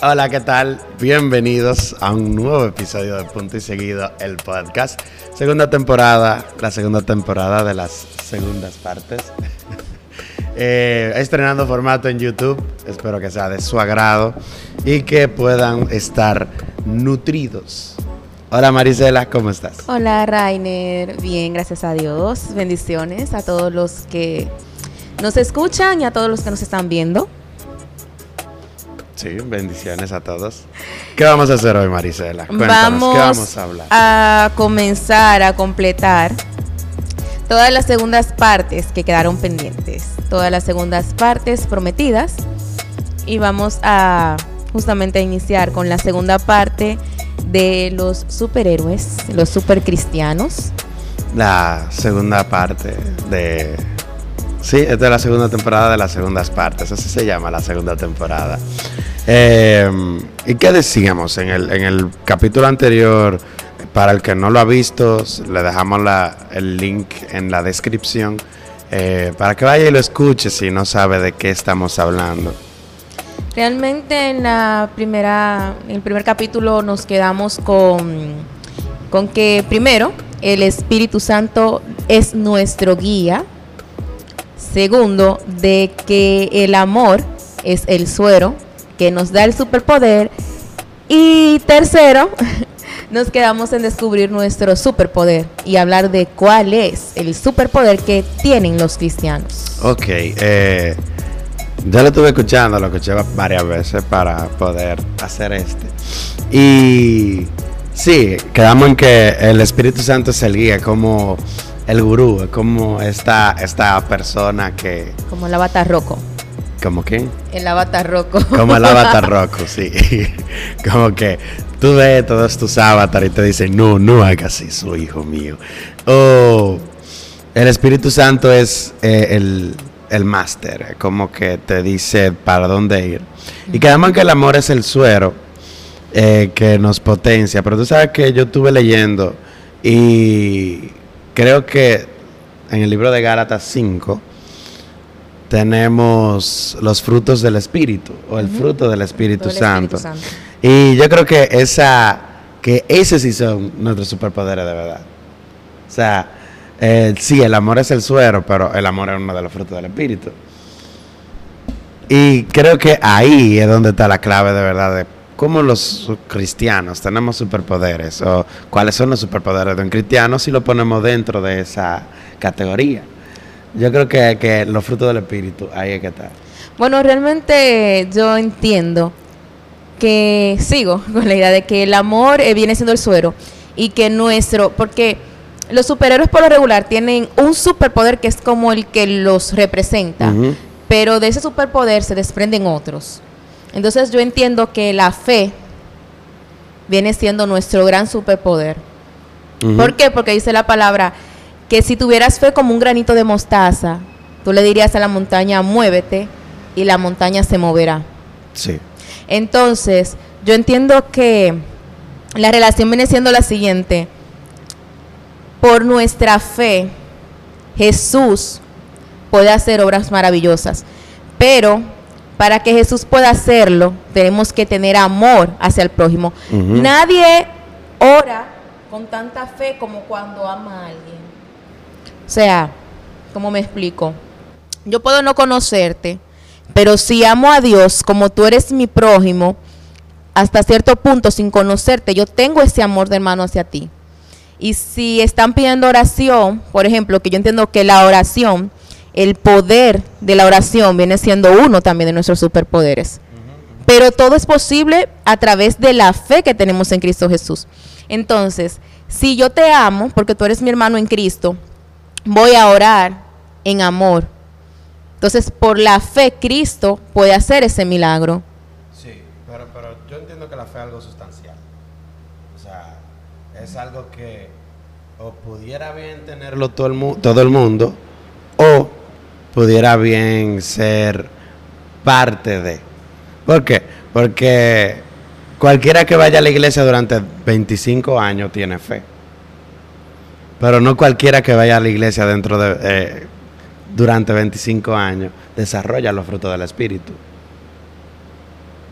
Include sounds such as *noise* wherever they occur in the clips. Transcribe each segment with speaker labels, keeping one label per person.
Speaker 1: Hola, ¿qué tal? Bienvenidos a un nuevo episodio de Punto y Seguido, el podcast. Segunda temporada, la segunda temporada de las segundas partes. *laughs* Eh, estrenando formato en YouTube, espero que sea de su agrado y que puedan estar nutridos. Hola Marisela, ¿cómo estás?
Speaker 2: Hola Rainer, bien, gracias a Dios. Bendiciones a todos los que nos escuchan y a todos los que nos están viendo.
Speaker 1: Sí, bendiciones a todos. ¿Qué vamos a hacer hoy, Marisela?
Speaker 2: Cuéntanos, vamos ¿qué vamos a hablar? A comenzar a completar todas las segundas partes que quedaron pendientes, todas las segundas partes prometidas. Y vamos a justamente iniciar con la segunda parte de los superhéroes, los supercristianos.
Speaker 1: La segunda parte de Sí, es la segunda temporada de las segundas partes, así se llama la segunda temporada. Eh, ¿Y qué decíamos en el, en el capítulo anterior? Para el que no lo ha visto, le dejamos el link en la descripción eh, para que vaya y lo escuche si no sabe de qué estamos hablando.
Speaker 2: Realmente en la primera, en el primer capítulo nos quedamos con, con que primero el Espíritu Santo es nuestro guía Segundo, de que el amor es el suero que nos da el superpoder. Y tercero, *laughs* nos quedamos en descubrir nuestro superpoder y hablar de cuál es el superpoder que tienen los cristianos.
Speaker 1: Ok, eh, ya lo estuve escuchando, lo escuché varias veces para poder hacer este. Y sí, quedamos en que el Espíritu Santo es el guía, como el gurú, como esta, esta persona que...
Speaker 2: Como el avatar roco.
Speaker 1: ¿Como quién?
Speaker 2: El avatar roco.
Speaker 1: Como el avatar *laughs* roco, sí. *laughs* como que tú ves todos tus avatares y te dicen, no, no hagas eso, hijo mío. O el Espíritu Santo es eh, el, el máster, como que te dice para dónde ir. Y quedamos que el amor es el suero eh, que nos potencia. Pero tú sabes que yo estuve leyendo y creo que en el libro de Gálatas 5 tenemos los frutos del Espíritu o el fruto del Espíritu, Santo. Y yo creo que esa que ese sí son nuestros superpoderes de verdad. O sea, eh, sí, el amor es el suero, pero el amor es uno de los frutos del Espíritu. Y creo que ahí es donde está la clave de verdad de cómo los cristianos tenemos superpoderes o cuáles son los superpoderes de un cristiano si lo ponemos dentro de esa categoría. Yo creo que, que los frutos del Espíritu, ahí hay que estar.
Speaker 2: Bueno, realmente yo entiendo que sigo *laughs* con la idea de que el amor eh, viene siendo el suero y que nuestro, porque los superhéroes por lo regular tienen un superpoder que es como el que los representa, pero de ese superpoder se desprenden otros. Entonces yo entiendo que la fe viene siendo nuestro gran superpoder. ¿Por qué? Porque dice la palabra que si tuvieras fe como un granito de mostaza, tú le dirías a la montaña, muévete, y la montaña se moverá.
Speaker 1: Sí.
Speaker 2: Entonces, yo entiendo que la relación viene siendo la siguiente. Por nuestra fe, Jesús puede hacer obras maravillosas, pero para que Jesús pueda hacerlo, tenemos que tener amor hacia el prójimo. Nadie ora con tanta fe como cuando ama a alguien. O sea, ¿cómo me explico? Yo puedo no conocerte, pero si amo a Dios como tú eres mi prójimo, hasta cierto punto, sin conocerte, yo tengo ese amor de hermano hacia ti. Y si están pidiendo oración, por ejemplo, que yo entiendo que la oración el poder de la oración viene siendo uno también de nuestros superpoderes. Pero todo es posible a través de la fe que tenemos en Cristo Jesús. Entonces, si yo te amo, porque tú eres mi hermano en Cristo, voy a orar en amor. Entonces, por la fe, Cristo puede hacer ese milagro.
Speaker 1: Sí, pero, yo entiendo que la fe es algo sustancial. O sea, es algo que o pudiera bien tenerlo todo el, todo el mundo, o pudiera bien ser parte de. ¿Por qué? Porque cualquiera que vaya a la iglesia durante 25 años tiene fe. Pero no cualquiera que vaya a la iglesia dentro de eh, durante 25 años desarrolla los frutos del espíritu.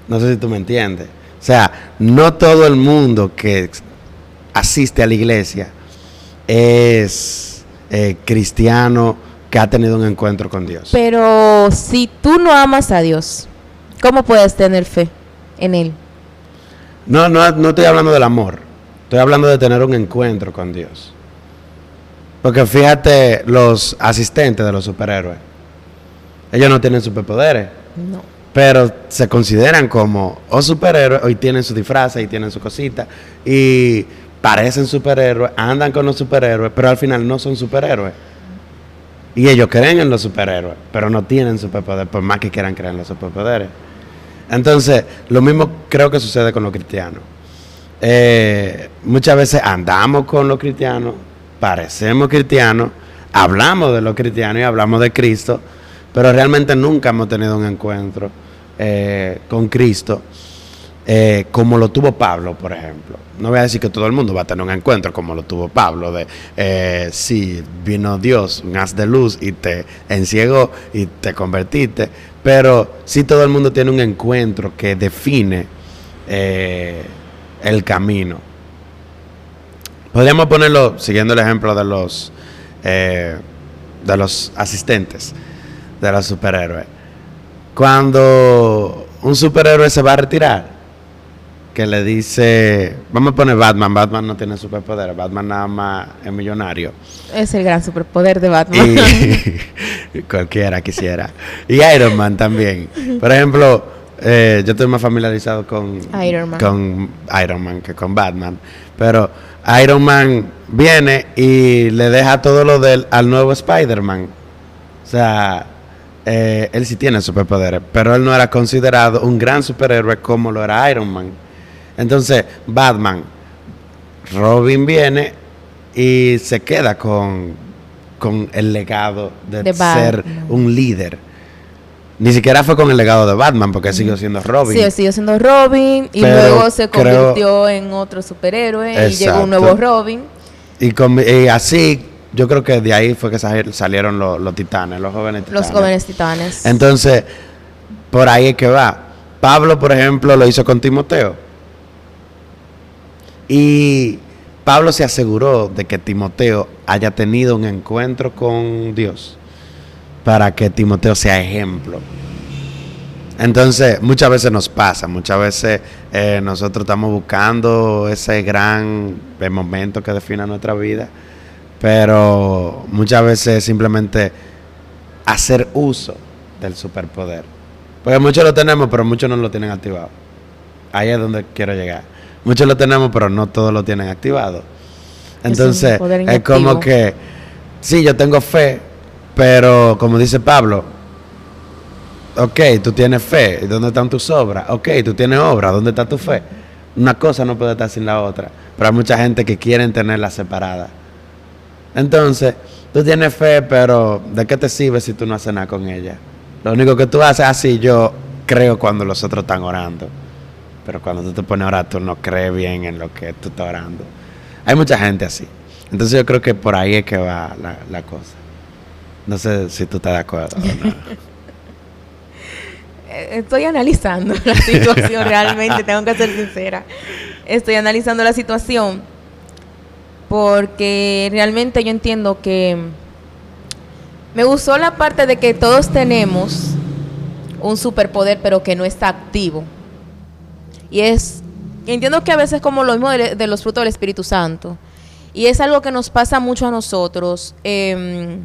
Speaker 1: No sé si tú me entiendes. O sea, no todo el mundo que asiste a la iglesia es eh, cristiano que ha tenido un encuentro con Dios.
Speaker 2: Pero si tú no amas a Dios, ¿cómo puedes tener fe en Él?
Speaker 1: No, no, no estoy hablando del amor. Estoy hablando de tener un encuentro con Dios. Porque fíjate, los asistentes de los superhéroes, ellos no tienen superpoderes.
Speaker 2: No.
Speaker 1: Pero se consideran como o superhéroes, o tienen su disfraz y tienen su cosita. Y parecen superhéroes, andan con los superhéroes, pero al final no son superhéroes. Y ellos creen en los superhéroes, pero no tienen superpoderes, por más que quieran creer en los superpoderes. Entonces, lo mismo creo que sucede con los cristianos. Eh, muchas veces andamos con los cristianos, parecemos cristianos, hablamos de los cristianos y hablamos de Cristo, pero realmente nunca hemos tenido un encuentro eh, con Cristo eh, como lo tuvo Pablo, por ejemplo. No voy a decir que todo el mundo va a tener un encuentro como lo tuvo Pablo, de eh, si vino Dios, un haz de luz y te enciegó y te convertiste, pero sí todo el mundo tiene un encuentro que define el camino. Podríamos ponerlo siguiendo el ejemplo de los, de los asistentes, de los superhéroes. Cuando un superhéroe se va a retirar, que le dice, vamos a poner Batman, Batman no tiene superpoderes, Batman nada más es millonario.
Speaker 2: Es el gran superpoder de Batman.
Speaker 1: Y *laughs* cualquiera quisiera. Y Iron Man también. Por ejemplo, eh, yo estoy más familiarizado con
Speaker 2: Iron Man.
Speaker 1: con Iron Man que con Batman. Pero Iron Man viene y le deja todo lo del al nuevo Spider-Man. O sea, eh, él sí tiene superpoderes, pero él no era considerado un gran superhéroe como lo era Iron Man. Entonces, Batman, Robin viene y se queda con, con el legado de,
Speaker 2: De
Speaker 1: ser un líder. Ni siquiera fue con el legado de Batman, porque siguió siendo Robin.
Speaker 2: Sí, siguió siendo Robin y
Speaker 1: Pero
Speaker 2: luego se
Speaker 1: creo-
Speaker 2: convirtió en otro superhéroe y llegó un nuevo Robin.
Speaker 1: Y, con- y así, yo creo que de ahí fue que sal- salieron los, los titanes, los jóvenes titanes.
Speaker 2: Los jóvenes titanes.
Speaker 1: Entonces, por ahí es que va. Pablo, por ejemplo, lo hizo con Timoteo. Y Pablo se aseguró de que Timoteo haya tenido un encuentro con Dios para que Timoteo sea ejemplo. Entonces, muchas veces nos pasa, muchas veces eh, nosotros estamos buscando ese gran eh, momento que defina nuestra vida, pero muchas veces simplemente hacer uso del superpoder. Porque muchos lo tenemos, pero muchos no lo tienen activado. Ahí es donde quiero llegar. Muchos lo tenemos, pero no todos lo tienen activado. Entonces,
Speaker 2: poder
Speaker 1: es como que, sí, yo tengo fe, pero como dice Pablo, ok, tú tienes fe, ¿y ¿dónde están tus obras? Ok, tú tienes obras, ¿dónde está tu fe? Una cosa no puede estar sin la otra, pero hay mucha gente que quieren tenerla separada. Entonces, tú tienes fe, pero ¿de qué te sirve si tú no haces nada con ella? Lo único que tú haces es así, yo creo cuando los otros están orando. Pero cuando tú te pones a orar, tú no crees bien en lo que tú estás orando. Hay mucha gente así. Entonces yo creo que por ahí es que va la cosa. No sé si tú estás de acuerdo. o no. *laughs*
Speaker 2: Eh, Estoy analizando la situación *laughs* realmente, tengo que ser sincera. Estoy analizando la situación porque realmente yo entiendo que me gustó la parte de que todos tenemos un superpoder pero que no está activo. Y es, entiendo que a veces como lo mismo de, de los frutos del Espíritu Santo. Y es algo que nos pasa mucho a nosotros. em,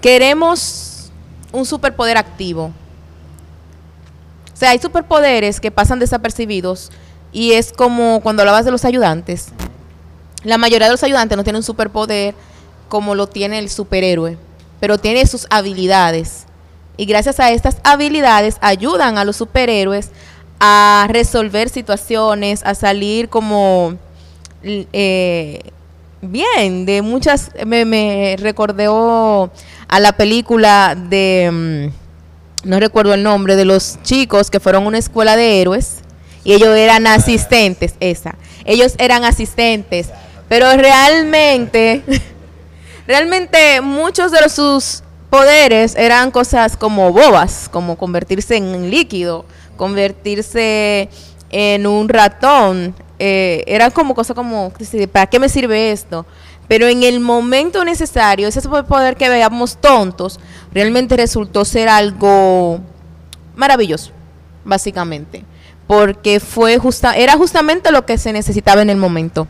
Speaker 2: queremos un superpoder activo. O sea, hay superpoderes que pasan desapercibidos y es como cuando hablabas de los ayudantes. La mayoría de los ayudantes no tienen un superpoder como lo tiene el superhéroe, pero tiene sus habilidades. Y gracias a estas habilidades ayudan a los superhéroes a resolver situaciones, a salir como eh, bien de muchas. Me, me recordó a la película de. mm, no recuerdo el nombre, de los chicos que fueron a una escuela de héroes y ellos eran asistentes, esa. Ellos eran asistentes, pero realmente, *laughs* realmente muchos de sus poderes eran cosas como bobas, como convertirse en líquido, convertirse en un ratón. Eh, era como cosas como, ¿para qué me sirve esto? Pero en el momento necesario, ese poder que veíamos tontos, realmente resultó ser algo maravilloso, básicamente. Porque fue justa, era justamente lo que se necesitaba en el momento.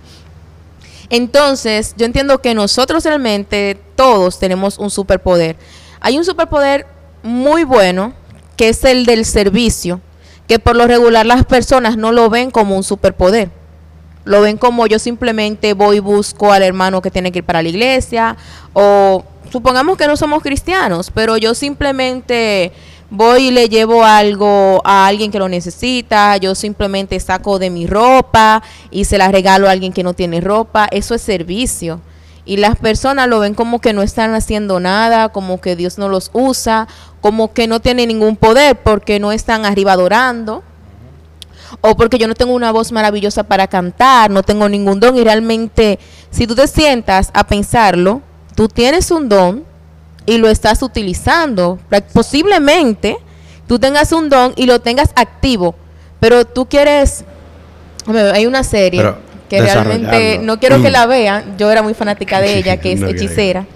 Speaker 2: Entonces, yo entiendo que nosotros realmente todos tenemos un superpoder. Hay un superpoder muy bueno, que es el del servicio, que por lo regular las personas no lo ven como un superpoder. Lo ven como yo simplemente voy y busco al hermano que tiene que ir para la iglesia o supongamos que no somos cristianos, pero yo simplemente voy y le llevo algo a alguien que lo necesita, yo simplemente saco de mi ropa y se la regalo a alguien que no tiene ropa, eso es servicio. Y las personas lo ven como que no están haciendo nada, como que Dios no los usa, como que no tienen ningún poder porque no están arriba adorando, o porque yo no tengo una voz maravillosa para cantar, no tengo ningún don. Y realmente, si tú te sientas a pensarlo, tú tienes un don, y lo estás utilizando. Posiblemente tú tengas un don y lo tengas activo, pero tú quieres... Hay una serie que realmente no quiero que mm. la vean, yo era muy fanática de *laughs* ella, que es hechicera.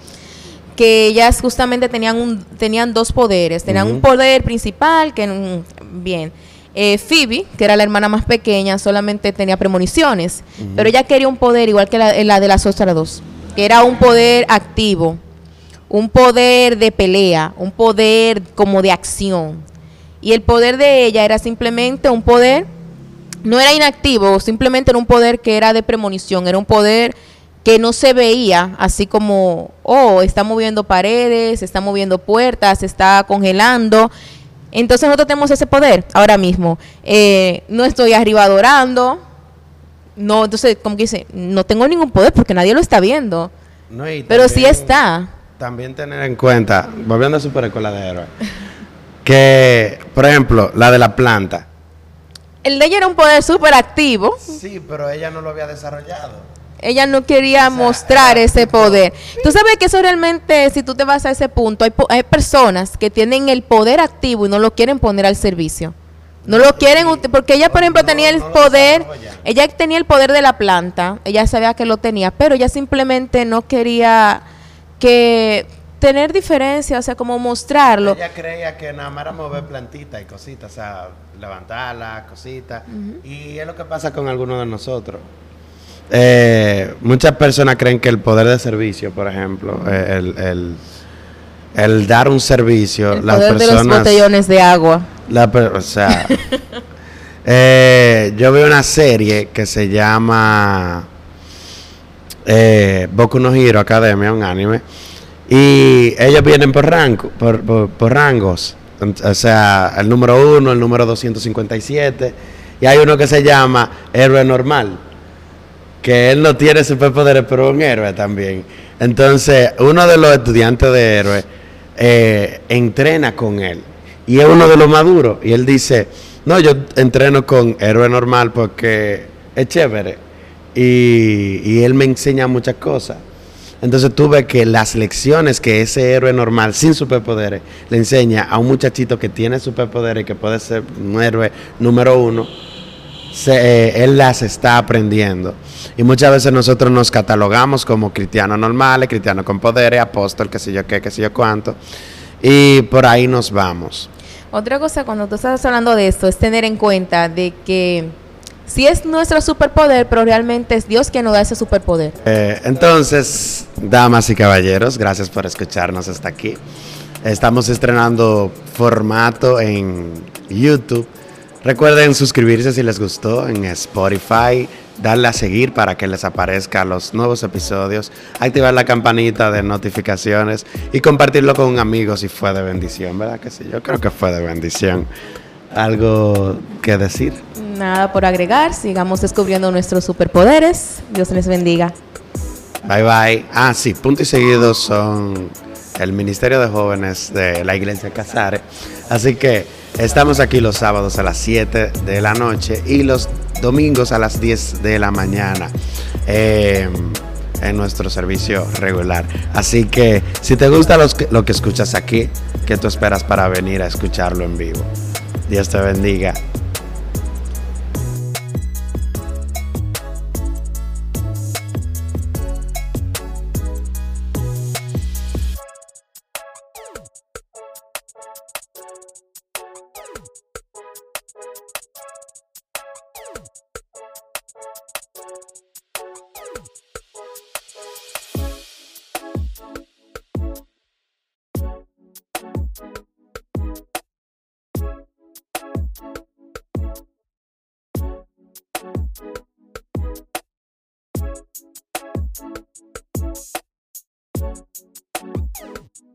Speaker 2: Que ellas justamente tenían un, tenían dos poderes. Tenían un poder principal, que mm, bien, eh, Phoebe, que era la hermana más pequeña, solamente tenía premoniciones, pero ella quería un poder igual que la, la de las otras dos, que era un poder activo un poder de pelea, un poder como de acción. Y el poder de ella era simplemente un poder, no era inactivo, simplemente era un poder que era de premonición, era un poder que no se veía así como, oh, está moviendo paredes, está moviendo puertas, está congelando. Entonces nosotros tenemos ese poder ahora mismo. Eh, no estoy arriba adorando, no, entonces, como que dice, no tengo ningún poder porque nadie lo está viendo. pero sí está
Speaker 1: también tener en cuenta, volviendo a Super Escuela de Héroes, que, por ejemplo, la de la planta.
Speaker 2: El de ella era un poder súper activo.
Speaker 1: Sí, pero ella no lo había desarrollado.
Speaker 2: Ella no quería mostrar ese poder. Tú sabes que eso realmente, si tú te vas a ese punto, hay, hay personas que tienen el poder activo y no lo quieren poner al servicio. No lo quieren, porque ella, por ejemplo, tenía el poder, ella tenía el poder de la planta, ella sabía que lo tenía, pero ella simplemente no quería que tener diferencia, o sea, como mostrarlo.
Speaker 1: Ella creía que nada más era mover plantitas y cositas, o sea, levantarla, cositas. Y es lo que pasa con algunos de nosotros. Eh, muchas personas creen que el poder de servicio, por ejemplo, eh, el, dar un servicio,
Speaker 2: el las poder personas. De los botellones de agua.
Speaker 1: o sea, *laughs* eh, yo veo una serie que se llama eh, Boku no Hero Academia, un anime, y ellos vienen por, rango, por, rangos, o sea, el número 1, el número 257, y hay uno que se llama héroe normal, que él no tiene superpoderes, pero es un héroe también. Entonces, uno de los estudiantes de héroe eh, entrena con él, y es uno de los maduros, y él dice, no, yo entreno con héroe normal porque es chévere y, él me enseña muchas cosas. Entonces tú ves que las lecciones que ese héroe normal sin superpoderes le enseña a un muchachito que tiene superpoderes y que puede ser un héroe número uno, eh, él las está aprendiendo. Y muchas veces nosotros nos catalogamos como cristianos normales, cristianos con poderes, apóstol, qué sé yo qué, qué sé yo cuánto. Y por ahí nos vamos.
Speaker 2: Otra cosa cuando tú estás hablando de esto es tener en cuenta de que si es nuestro superpoder, pero realmente es Dios quien nos da ese superpoder.
Speaker 1: Eh, entonces, damas y caballeros, gracias por escucharnos hasta aquí. Estamos estrenando formato en YouTube. Recuerden suscribirse si les gustó en Spotify, darle a seguir para que les aparezcan los nuevos episodios, activar la campanita de notificaciones y compartirlo con un amigo si fue de bendición, ¿verdad que sí? Yo creo que fue de bendición. ¿Algo que decir?
Speaker 2: Nada por agregar, sigamos descubriendo nuestros superpoderes. Dios les bendiga.
Speaker 1: Bye bye. Ah, sí, punto y seguido son el Ministerio de Jóvenes de la Iglesia Casare. Así que estamos aquí los sábados a las 7 de la noche y los domingos a las 10 de la mañana. Eh, en nuestro servicio regular. Así que si te gusta lo que escuchas aquí, ¿qué tú esperas para venir a escucharlo en vivo? Dios te bendiga. You.